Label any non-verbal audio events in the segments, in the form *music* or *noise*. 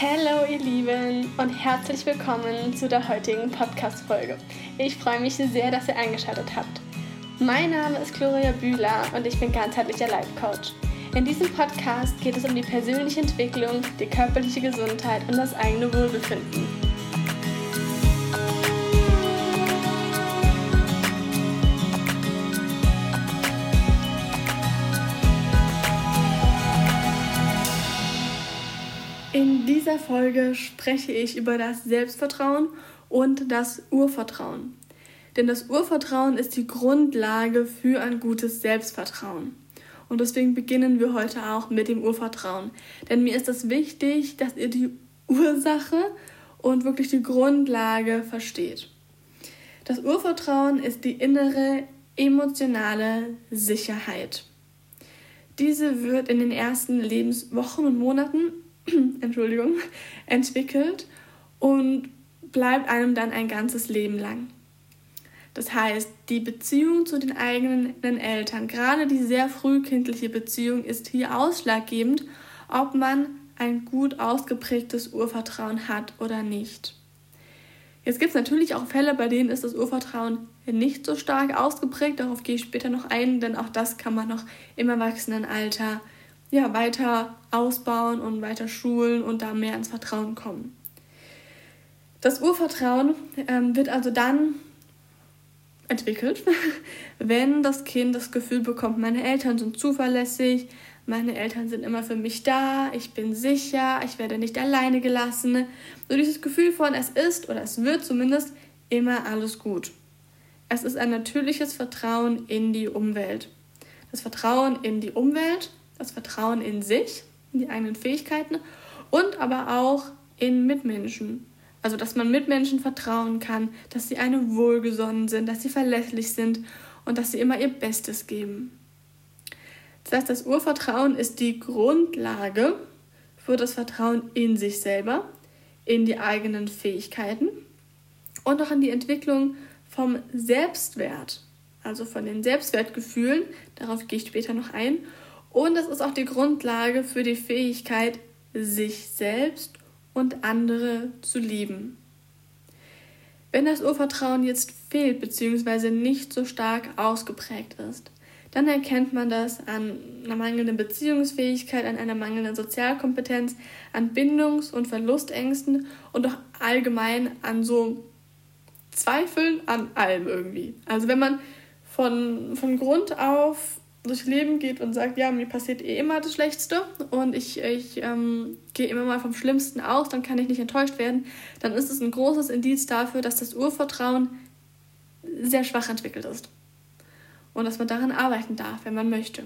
Hallo ihr Lieben und herzlich willkommen zu der heutigen Podcast-Folge. Ich freue mich sehr, dass ihr eingeschaltet habt. Mein Name ist Gloria Bühler und ich bin ganzheitlicher Life Coach. In diesem Podcast geht es um die persönliche Entwicklung, die körperliche Gesundheit und das eigene Wohlbefinden. Dieser Folge spreche ich über das Selbstvertrauen und das Urvertrauen. Denn das Urvertrauen ist die Grundlage für ein gutes Selbstvertrauen. Und deswegen beginnen wir heute auch mit dem Urvertrauen. Denn mir ist es wichtig, dass ihr die Ursache und wirklich die Grundlage versteht. Das Urvertrauen ist die innere emotionale Sicherheit. Diese wird in den ersten Lebenswochen und Monaten *clears throat* Entschuldigung, entwickelt und bleibt einem dann ein ganzes Leben lang. Das heißt, die Beziehung zu den eigenen Eltern, gerade die sehr frühkindliche Beziehung, ist hier ausschlaggebend, ob man ein gut ausgeprägtes Urvertrauen hat oder nicht. Jetzt gibt es natürlich auch Fälle, bei denen ist das Urvertrauen nicht so stark ausgeprägt. Darauf gehe ich später noch ein, denn auch das kann man noch im Erwachsenenalter ja, weiter ausbauen und weiter schulen und da mehr ins Vertrauen kommen. Das Urvertrauen ähm, wird also dann entwickelt, *laughs* wenn das Kind das Gefühl bekommt, meine Eltern sind zuverlässig, meine Eltern sind immer für mich da, ich bin sicher, ich werde nicht alleine gelassen. So dieses Gefühl von, es ist oder es wird zumindest immer alles gut. Es ist ein natürliches Vertrauen in die Umwelt. Das Vertrauen in die Umwelt, das Vertrauen in sich, in die eigenen Fähigkeiten und aber auch in Mitmenschen. Also, dass man Mitmenschen vertrauen kann, dass sie einem wohlgesonnen sind, dass sie verlässlich sind und dass sie immer ihr Bestes geben. Das heißt, das Urvertrauen ist die Grundlage für das Vertrauen in sich selber, in die eigenen Fähigkeiten und auch in die Entwicklung vom Selbstwert, also von den Selbstwertgefühlen, darauf gehe ich später noch ein. Und es ist auch die Grundlage für die Fähigkeit, sich selbst und andere zu lieben. Wenn das Urvertrauen jetzt fehlt bzw. nicht so stark ausgeprägt ist, dann erkennt man das an einer mangelnden Beziehungsfähigkeit, an einer mangelnden Sozialkompetenz, an Bindungs- und Verlustängsten und auch allgemein an so Zweifeln an allem irgendwie. Also wenn man von, von Grund auf durchs Leben geht und sagt, ja, mir passiert eh immer das Schlechteste und ich, ich ähm, gehe immer mal vom Schlimmsten aus, dann kann ich nicht enttäuscht werden, dann ist es ein großes Indiz dafür, dass das Urvertrauen sehr schwach entwickelt ist. Und dass man daran arbeiten darf, wenn man möchte.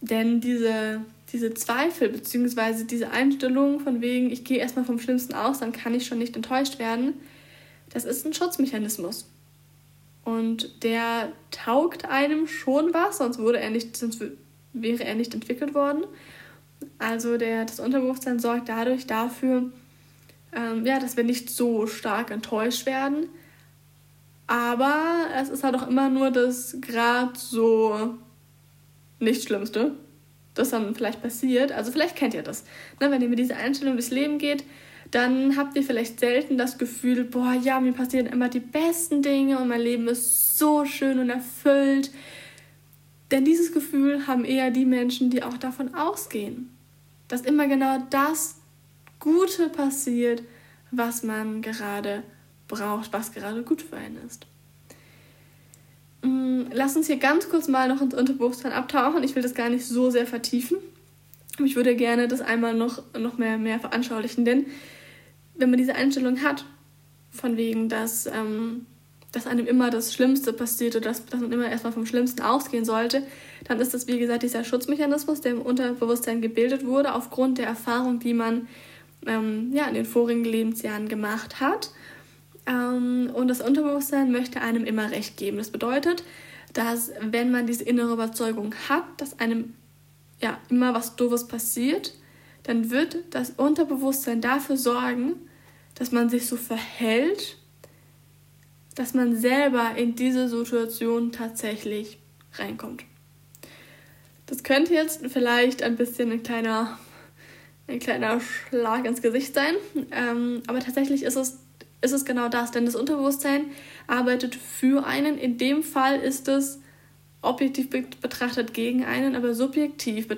Denn diese, diese Zweifel bzw. diese Einstellung von wegen, ich gehe erstmal vom Schlimmsten aus, dann kann ich schon nicht enttäuscht werden, das ist ein Schutzmechanismus. Und der taugt einem schon was, sonst, wurde er nicht, sonst wäre er nicht entwickelt worden. Also der, das Unterbewusstsein sorgt dadurch dafür, ähm, ja, dass wir nicht so stark enttäuscht werden. Aber es ist halt auch immer nur das gerade so nicht Schlimmste, das dann vielleicht passiert. Also vielleicht kennt ihr das. Ne, wenn ihr mit dieser Einstellung durchs Leben geht, dann habt ihr vielleicht selten das Gefühl, boah, ja, mir passieren immer die besten Dinge und mein Leben ist so schön und erfüllt. Denn dieses Gefühl haben eher die Menschen, die auch davon ausgehen, dass immer genau das Gute passiert, was man gerade braucht, was gerade gut für einen ist. Mm, lass uns hier ganz kurz mal noch ins Unterbewusstsein abtauchen. Ich will das gar nicht so sehr vertiefen. Ich würde gerne das einmal noch, noch mehr, mehr veranschaulichen, denn wenn man diese Einstellung hat, von wegen, dass, ähm, dass einem immer das Schlimmste passiert oder dass, dass man immer erstmal vom Schlimmsten ausgehen sollte, dann ist das, wie gesagt, dieser Schutzmechanismus, der im Unterbewusstsein gebildet wurde, aufgrund der Erfahrung, die man ähm, ja, in den vorigen Lebensjahren gemacht hat. Ähm, und das Unterbewusstsein möchte einem immer recht geben. Das bedeutet, dass wenn man diese innere Überzeugung hat, dass einem ja immer was Doofes passiert, dann wird das Unterbewusstsein dafür sorgen, dass man sich so verhält, dass man selber in diese Situation tatsächlich reinkommt. Das könnte jetzt vielleicht ein bisschen ein kleiner ein kleiner Schlag ins Gesicht sein. Ähm, aber tatsächlich ist es, ist es genau das, denn das Unterbewusstsein arbeitet für einen. In dem Fall ist es objektiv betrachtet gegen einen, aber subjektiv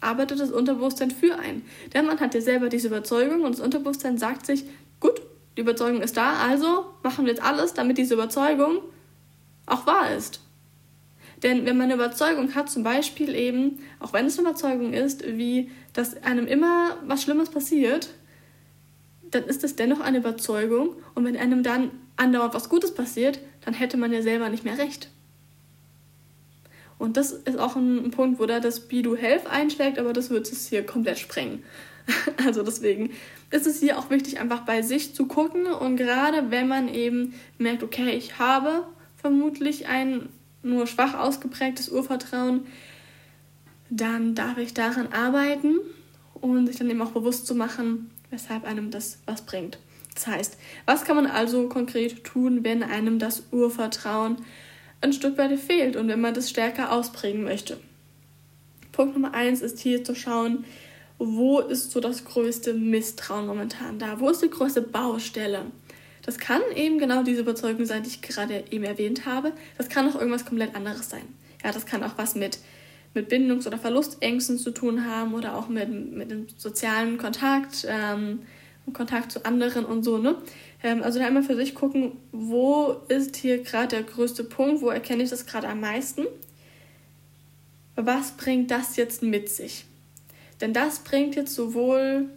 arbeitet das Unterbewusstsein für einen. Denn man hat ja selber diese Überzeugung und das Unterbewusstsein sagt sich, gut, die Überzeugung ist da, also machen wir jetzt alles, damit diese Überzeugung auch wahr ist. Denn wenn man eine Überzeugung hat, zum Beispiel eben, auch wenn es eine Überzeugung ist, wie dass einem immer was Schlimmes passiert, dann ist es dennoch eine Überzeugung. Und wenn einem dann andauernd was Gutes passiert, dann hätte man ja selber nicht mehr recht. Und das ist auch ein, Punkt, wo da das Be Do Health einschlägt, aber das wird es hier komplett sprengen. *laughs* also deswegen ist es hier auch wichtig, einfach bei sich zu gucken und gerade wenn man eben merkt, okay, ich habe vermutlich ein nur schwach ausgeprägtes Urvertrauen, dann darf ich daran arbeiten und sich dann eben auch bewusst zu machen, weshalb einem das was bringt. Das heißt, was kann man also konkret tun, wenn einem das Urvertrauen ein Stück weit fehlt und wenn man das stärker ausprägen möchte? Punkt Nummer eins ist hier zu schauen, wo ist so das größte Misstrauen momentan da? Wo ist die größte Baustelle? Das kann eben genau diese Überzeugung sein, die ich gerade eben erwähnt habe. Das kann auch irgendwas komplett anderes sein. Ja, das kann auch was mit, mit Bindungs- oder Verlustängsten zu tun haben oder auch mit, mit dem sozialen Kontakt, ähm, Kontakt zu anderen und so. Ne? Ähm, also da einmal für sich gucken, wo ist hier gerade der größte Punkt, wo erkenne ich das gerade am meisten. Was bringt das jetzt mit sich? Denn das bringt jetzt sowohl,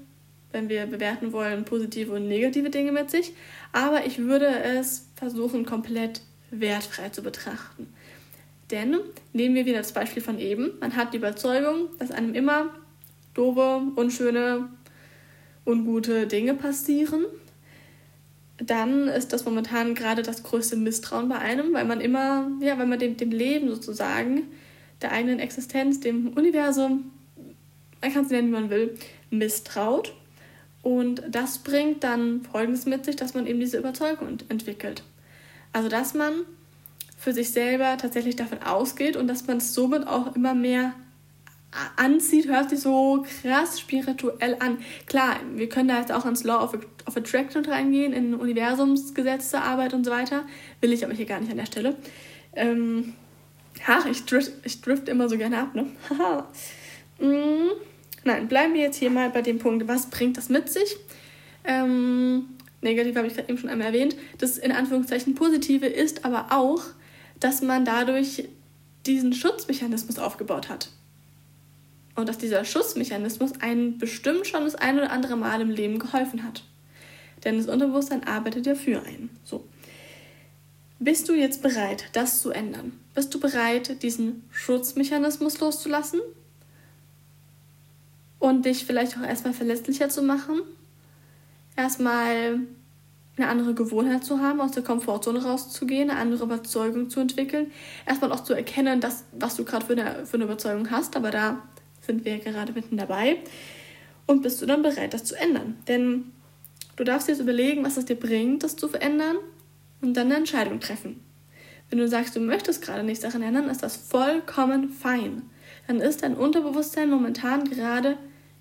wenn wir bewerten wollen, positive und negative Dinge mit sich, aber ich würde es versuchen, komplett wertfrei zu betrachten. Denn nehmen wir wieder das Beispiel von eben. Man hat die Überzeugung, dass einem immer doofe, unschöne, ungute Dinge passieren. Dann ist das momentan gerade das größte Misstrauen bei einem, weil man immer, ja, weil man dem, dem Leben sozusagen, der eigenen Existenz, dem Universum, man kann es nennen, wie man will, misstraut. Und das bringt dann Folgendes mit sich, dass man eben diese Überzeugung entwickelt. Also, dass man für sich selber tatsächlich davon ausgeht und dass man es somit auch immer mehr anzieht, hört sich so krass spirituell an. Klar, wir können da jetzt auch ins Law of, of Attraction reingehen, in Universumsgesetze, Arbeit und so weiter. Will ich aber hier gar nicht an der Stelle. Ähm, ach, ich drift, ich drift immer so gerne ab, ne? Mm. Nein, bleiben wir jetzt hier mal bei dem Punkt, was bringt das mit sich? Ähm, negativ habe ich gerade eben schon einmal erwähnt. Das in Anführungszeichen Positive ist aber auch, dass man dadurch diesen Schutzmechanismus aufgebaut hat. Und dass dieser Schutzmechanismus einen bestimmt schon das ein oder andere Mal im Leben geholfen hat. Denn das Unterbewusstsein arbeitet ja für einen. So. Bist du jetzt bereit, das zu ändern? Bist du bereit, diesen Schutzmechanismus loszulassen? und dich vielleicht auch erstmal verlässlicher zu machen. Erstmal eine andere Gewohnheit zu haben, aus der Komfortzone rauszugehen, eine andere Überzeugung zu entwickeln. Erstmal auch zu erkennen, dass, was du gerade für für eine Überzeugung hast, aber da sind wir gerade mitten dabei. Und bist du dann bereit, das zu ändern? Denn du darfst jetzt überlegen, was es dir bringt, das zu verändern und dann eine Entscheidung treffen. Wenn du sagst, du möchtest gerade nichts daran ändern, ist das vollkommen fein. Dann ist dein Unterbewusstsein momentan gerade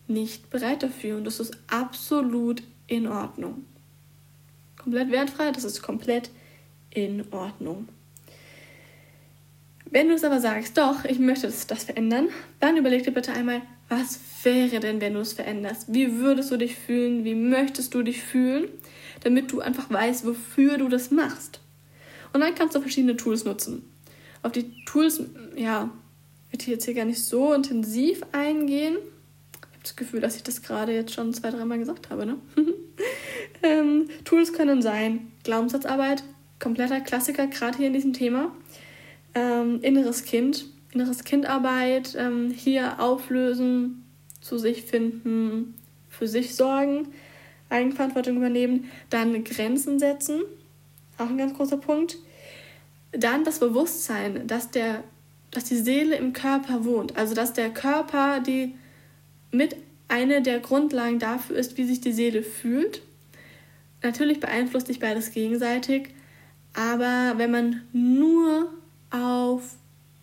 nicht bereit dafür und das ist absolut in Ordnung. Komplett wertfrei, das ist komplett in Ordnung. Wenn du es aber sagst, doch, ich möchte das verändern, dann überleg dir bitte einmal, was wäre denn, wenn du es veränderst? Wie würdest du dich fühlen? Wie möchtest du dich fühlen? Damit du einfach weißt, wofür du das machst. Und dann kannst du verschiedene Tools nutzen. Auf die Tools, ja, werde ich jetzt hier gar nicht so intensiv eingehen das Gefühl, dass ich das gerade jetzt schon zwei, dreimal gesagt habe. Ne? *laughs* ähm, Tools können sein Glaubenssatzarbeit, kompletter Klassiker, gerade hier in diesem Thema. Ähm, inneres Kind, inneres Kindarbeit, ähm, hier auflösen, zu sich finden, für sich sorgen, Eigenverantwortung übernehmen, dann Grenzen setzen, auch ein ganz großer Punkt. Dann das Bewusstsein, dass, der, dass die Seele im Körper wohnt, also dass der Körper die mit eine der Grundlagen dafür ist, wie sich die Seele fühlt. Natürlich beeinflusst sich beides gegenseitig, aber wenn man nur auf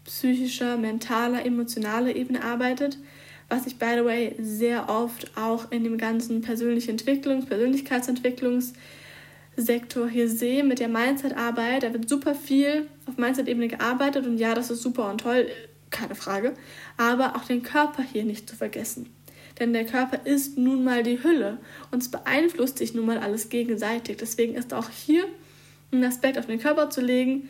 psychischer, mentaler, emotionaler Ebene arbeitet, was ich, by the way, sehr oft auch in dem ganzen persönlichen Entwicklungs-, Persönlichkeitsentwicklungssektor hier sehe mit der Mindset-Arbeit. Da wird super viel auf Mindset-Ebene gearbeitet und ja, das ist super und toll, keine Frage. Aber auch den Körper hier nicht zu vergessen. Denn der Körper ist nun mal die Hülle und es beeinflusst sich nun mal alles gegenseitig. Deswegen ist auch hier ein Aspekt auf den Körper zu legen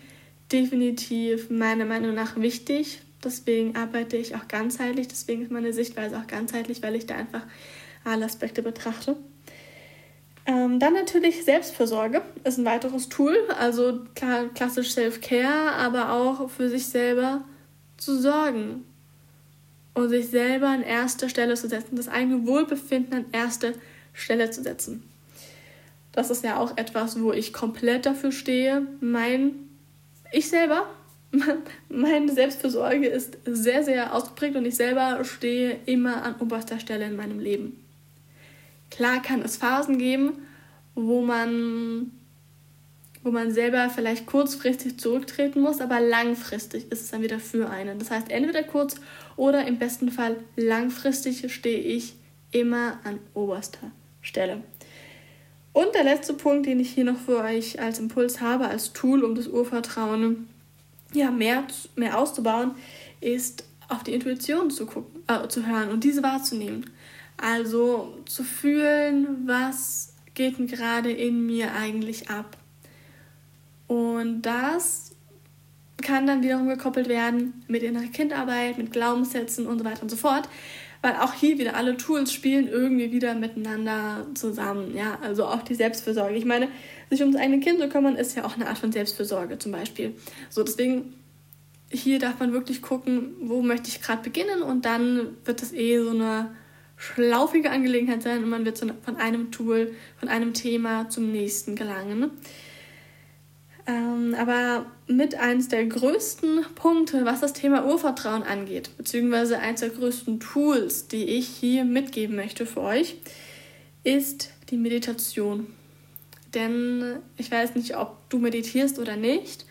definitiv meiner Meinung nach wichtig. Deswegen arbeite ich auch ganzheitlich. Deswegen ist meine Sichtweise auch ganzheitlich, weil ich da einfach alle Aspekte betrachte. Ähm, dann natürlich Selbstfürsorge ist ein weiteres Tool. Also klar, klassisch Self-Care, aber auch für sich selber zu sorgen und sich selber an erste Stelle zu setzen, das eigene Wohlbefinden an erste Stelle zu setzen. Das ist ja auch etwas, wo ich komplett dafür stehe. Mein, ich selber, *laughs* meine Selbstfürsorge ist sehr, sehr ausgeprägt und ich selber stehe immer an oberster Stelle in meinem Leben. Klar kann es Phasen geben, wo man wo man selber vielleicht kurzfristig zurücktreten muss, aber langfristig ist es dann wieder für einen. Das heißt, entweder kurz oder im besten Fall langfristig stehe ich immer an oberster Stelle. Und der letzte Punkt, den ich hier noch für euch als Impuls habe, als Tool, um das Urvertrauen ja, mehr, mehr auszubauen, ist auf die Intuition zu, gucken, äh, zu hören und diese wahrzunehmen. Also zu fühlen, was geht denn gerade in mir eigentlich ab. Und das kann dann wiederum gekoppelt werden mit innerer Kindarbeit, mit Glaubenssätzen und so weiter und so fort. Weil auch hier wieder alle Tools spielen irgendwie wieder miteinander zusammen. Ja, also auch die Selbstfürsorge. Ich meine, sich um das eigene Kind zu kümmern, ist ja auch eine Art von Selbstfürsorge zum Beispiel. So, deswegen hier darf man wirklich gucken, wo möchte ich gerade beginnen und dann wird das eh so eine schlaufige Angelegenheit sein und man wird von einem Tool, von einem Thema zum nächsten gelangen. Ähm, aber mit eines der größten Punkte, was das Thema Urvertrauen angeht, beziehungsweise eines der größten Tools, die ich hier mitgeben möchte für euch, ist die Meditation. Denn ich weiß nicht, ob du meditierst oder nicht.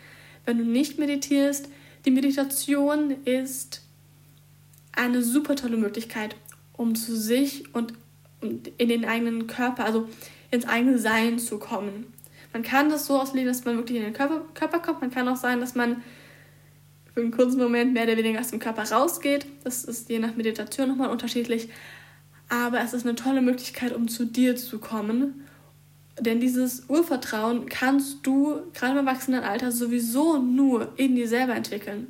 Wenn du nicht meditierst, die Meditation ist eine super tolle Möglichkeit, um zu sich und in den eigenen Körper, also ins eigene Sein zu kommen. Man kann das so auslegen, dass man wirklich in den Körper, Körper kommt. Man kann auch sein, dass man für einen kurzen Moment mehr oder weniger aus dem Körper rausgeht. Das ist je nach Meditation nochmal unterschiedlich. Aber es ist eine tolle Möglichkeit, um zu dir zu kommen. Denn dieses Urvertrauen kannst du gerade im Erwachsenenalter sowieso nur in dir selber entwickeln.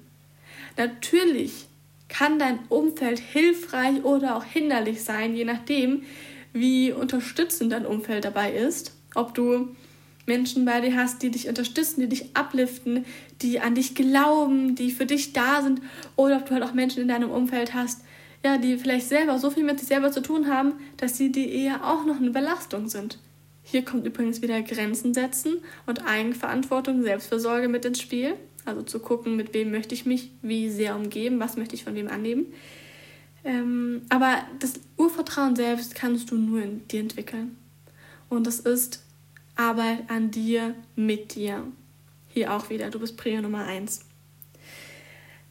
Natürlich kann dein Umfeld hilfreich oder auch hinderlich sein, je nachdem, wie unterstützend dein Umfeld dabei ist. Ob du Menschen bei dir hast, die dich unterstützen, die dich upliften, die an dich glauben, die für dich da sind, oder ob du halt auch Menschen in deinem Umfeld hast, ja, die vielleicht selber so viel mit sich selber zu tun haben, dass sie dir eher auch noch eine Belastung sind. Hier kommt übrigens wieder Grenzen setzen und Eigenverantwortung, Selbstversorge mit ins Spiel. Also zu gucken, mit wem möchte ich mich wie sehr umgeben, was möchte ich von wem annehmen. Ähm, aber das Urvertrauen selbst kannst du nur in dir entwickeln. Und das ist Arbeit an dir, mit dir. Hier auch wieder, du bist Prio Nummer 1.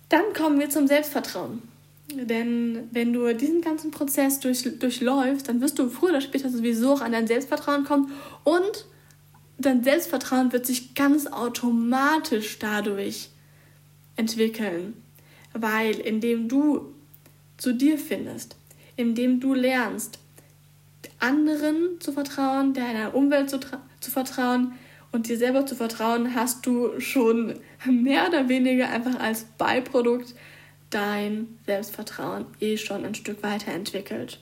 Dann kommen wir zum Selbstvertrauen. Denn wenn du diesen ganzen Prozess durch, durchläufst, dann wirst du früher oder später sowieso auch an dein Selbstvertrauen kommen und dein Selbstvertrauen wird sich ganz automatisch dadurch entwickeln. Weil indem du zu dir findest, indem du lernst, anderen zu vertrauen, deiner Umwelt zu, zu vertrauen und dir selber zu vertrauen, hast du schon mehr oder weniger einfach als Beiprodukt dein Selbstvertrauen eh schon ein Stück weiterentwickelt.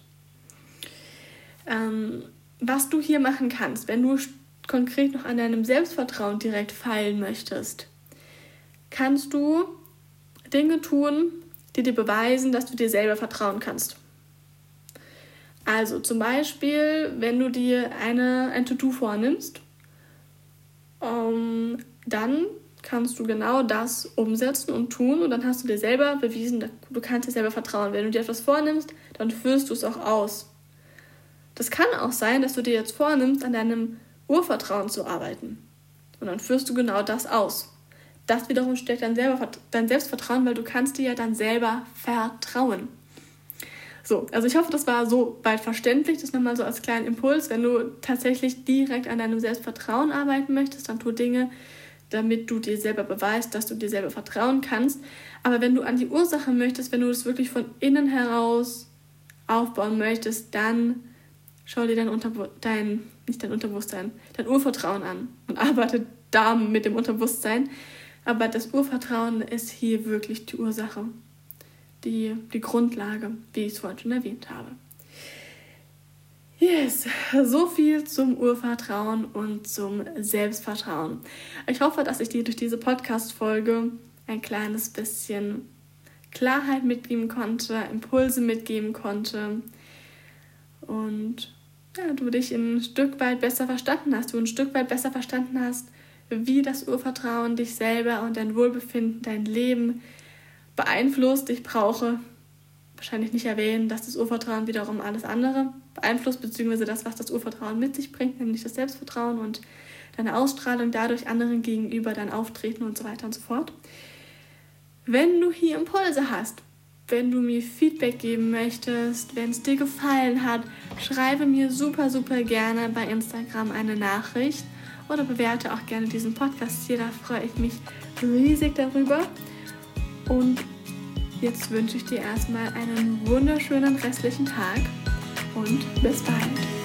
Ähm, was du hier machen kannst, wenn du konkret noch an deinem Selbstvertrauen direkt feilen möchtest, kannst du Dinge tun, die dir beweisen, dass du dir selber vertrauen kannst. Also zum Beispiel, wenn du dir eine, ein To-Do vornimmst, ähm, dann kannst du genau das umsetzen und tun und dann hast du dir selber bewiesen, du kannst dir selber vertrauen. Wenn du dir etwas vornimmst, dann führst du es auch aus. Das kann auch sein, dass du dir jetzt vornimmst, an deinem Urvertrauen zu arbeiten. Und dann führst du genau das aus. Das wiederum stärkt dein, selber, dein Selbstvertrauen, weil du kannst dir ja dann selber vertrauen. So, also ich hoffe, das war so weit verständlich. Das nochmal so als kleinen Impuls. Wenn du tatsächlich direkt an deinem Selbstvertrauen arbeiten möchtest, dann tu Dinge, damit du dir selber beweist, dass du dir selber vertrauen kannst. Aber wenn du an die Ursache möchtest, wenn du es wirklich von innen heraus aufbauen möchtest, dann schau dir dein, Unterbu dein nicht dein Unterbewusstsein, dein Urvertrauen an und arbeite da mit dem Unterbewusstsein. Aber das Urvertrauen ist hier wirklich die Ursache, die, die Grundlage, wie ich es vorhin schon erwähnt habe. Yes, so viel zum Urvertrauen und zum Selbstvertrauen. Ich hoffe, dass ich dir durch diese Podcast-Folge ein kleines bisschen Klarheit mitgeben konnte, Impulse mitgeben konnte und ja, du dich ein Stück weit besser verstanden hast, du ein Stück weit besser verstanden hast, wie das Urvertrauen dich selber und dein Wohlbefinden, dein Leben beeinflusst. Ich brauche wahrscheinlich nicht erwähnen, dass das Urvertrauen wiederum alles andere beeinflusst, beziehungsweise das, was das Urvertrauen mit sich bringt, nämlich das Selbstvertrauen und deine Ausstrahlung dadurch anderen gegenüber, dein Auftreten und so weiter und so fort. Wenn du hier Impulse hast, wenn du mir Feedback geben möchtest, wenn es dir gefallen hat, schreibe mir super, super gerne bei Instagram eine Nachricht oder bewerte auch gerne diesen Podcast hier. Da freue ich mich riesig darüber. Und jetzt wünsche ich dir erstmal einen wunderschönen restlichen Tag und bis bald.